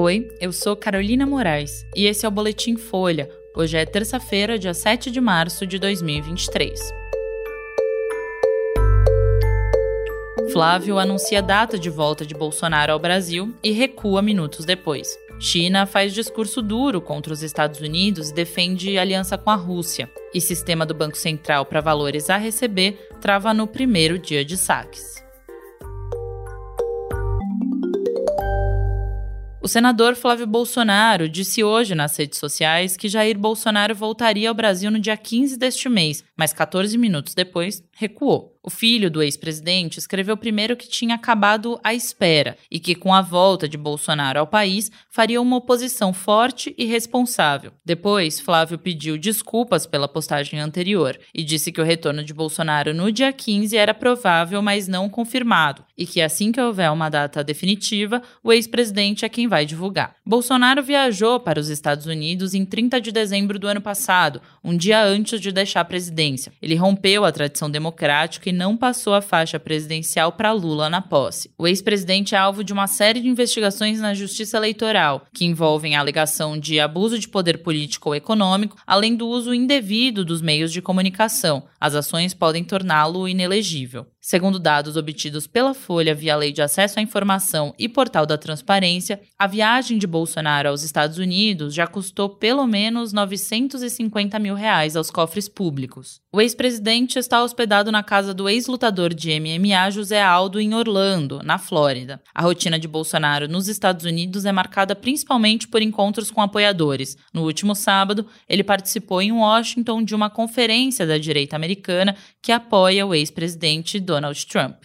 Oi, eu sou Carolina Moraes e esse é o Boletim Folha. Hoje é terça-feira, dia 7 de março de 2023. Flávio anuncia data de volta de Bolsonaro ao Brasil e recua minutos depois. China faz discurso duro contra os Estados Unidos e defende aliança com a Rússia. E sistema do Banco Central para valores a receber trava no primeiro dia de saques. O senador Flávio Bolsonaro disse hoje nas redes sociais que Jair Bolsonaro voltaria ao Brasil no dia 15 deste mês, mas 14 minutos depois recuou. O filho do ex-presidente escreveu primeiro que tinha acabado a espera e que, com a volta de Bolsonaro ao país, faria uma oposição forte e responsável. Depois, Flávio pediu desculpas pela postagem anterior e disse que o retorno de Bolsonaro no dia 15 era provável, mas não confirmado, e que assim que houver uma data definitiva, o ex-presidente é quem vai divulgar. Bolsonaro viajou para os Estados Unidos em 30 de dezembro do ano passado, um dia antes de deixar a presidência. Ele rompeu a tradição democrática e não passou a faixa presidencial para Lula na posse. O ex-presidente é alvo de uma série de investigações na Justiça Eleitoral, que envolvem a alegação de abuso de poder político ou econômico, além do uso indevido dos meios de comunicação. As ações podem torná-lo inelegível. Segundo dados obtidos pela Folha via Lei de Acesso à Informação e Portal da Transparência, a viagem de Bolsonaro aos Estados Unidos já custou pelo menos 950 mil reais aos cofres públicos. O ex-presidente está hospedado na casa do ex-lutador de MMA José Aldo em Orlando, na Flórida. A rotina de Bolsonaro nos Estados Unidos é marcada principalmente por encontros com apoiadores. No último sábado, ele participou em Washington de uma conferência da direita americana que apoia o ex-presidente Donald Trump.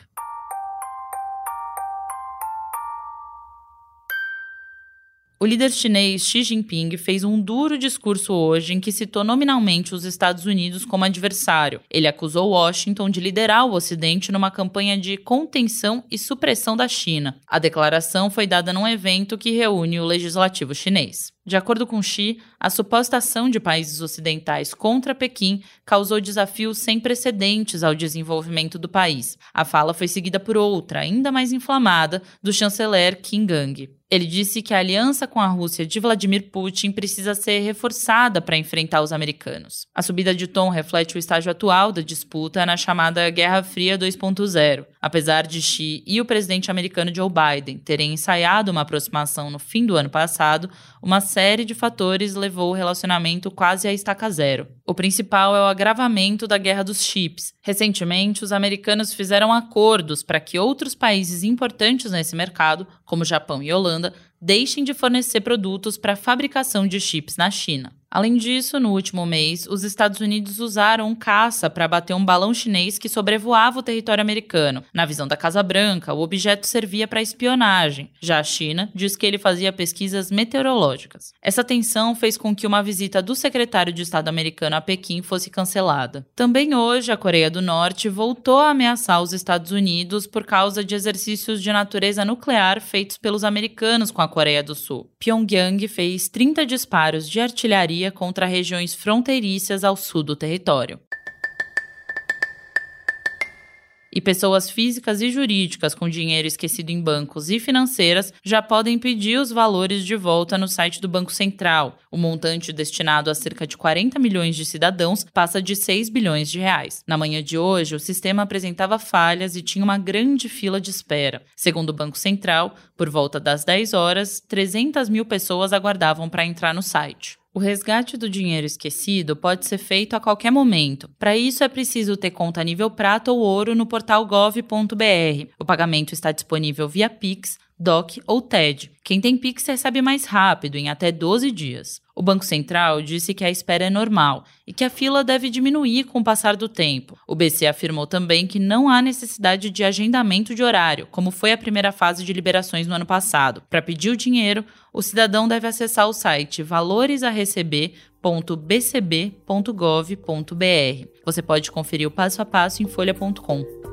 O líder chinês Xi Jinping fez um duro discurso hoje em que citou nominalmente os Estados Unidos como adversário. Ele acusou Washington de liderar o Ocidente numa campanha de contenção e supressão da China. A declaração foi dada num evento que reúne o legislativo chinês. De acordo com Xi, a suposta ação de países ocidentais contra Pequim causou desafios sem precedentes ao desenvolvimento do país. A fala foi seguida por outra, ainda mais inflamada, do chanceler Kim Gang. Ele disse que a aliança com a Rússia de Vladimir Putin precisa ser reforçada para enfrentar os americanos. A subida de tom reflete o estágio atual da disputa na chamada Guerra Fria 2.0. Apesar de Xi e o presidente americano Joe Biden terem ensaiado uma aproximação no fim do ano passado, uma série de fatores levou o relacionamento quase à estaca zero. O principal é o agravamento da guerra dos chips. Recentemente, os americanos fizeram acordos para que outros países importantes nesse mercado, como Japão e Holanda, deixem de fornecer produtos para a fabricação de chips na China. Além disso, no último mês, os Estados Unidos usaram um caça para bater um balão chinês que sobrevoava o território americano. Na visão da Casa Branca, o objeto servia para espionagem. Já a China diz que ele fazia pesquisas meteorológicas. Essa tensão fez com que uma visita do secretário de Estado americano a Pequim fosse cancelada. Também hoje, a Coreia do Norte voltou a ameaçar os Estados Unidos por causa de exercícios de natureza nuclear feitos pelos americanos com a Coreia do Sul. Pyongyang fez 30 disparos de artilharia contra regiões fronteiriças ao sul do território. E pessoas físicas e jurídicas com dinheiro esquecido em bancos e financeiras já podem pedir os valores de volta no site do Banco Central. O montante destinado a cerca de 40 milhões de cidadãos passa de 6 bilhões de reais. Na manhã de hoje, o sistema apresentava falhas e tinha uma grande fila de espera. Segundo o Banco Central, por volta das 10 horas, 300 mil pessoas aguardavam para entrar no site. O resgate do dinheiro esquecido pode ser feito a qualquer momento. Para isso é preciso ter conta nível prata ou ouro no portal gov.br. O pagamento está disponível via Pix, DOC ou TED. Quem tem Pix recebe mais rápido, em até 12 dias. O Banco Central disse que a espera é normal e que a fila deve diminuir com o passar do tempo. O BC afirmou também que não há necessidade de agendamento de horário, como foi a primeira fase de liberações no ano passado. Para pedir o dinheiro, o cidadão deve acessar o site valoresareceber.bcb.gov.br. Você pode conferir o passo a passo em folha.com.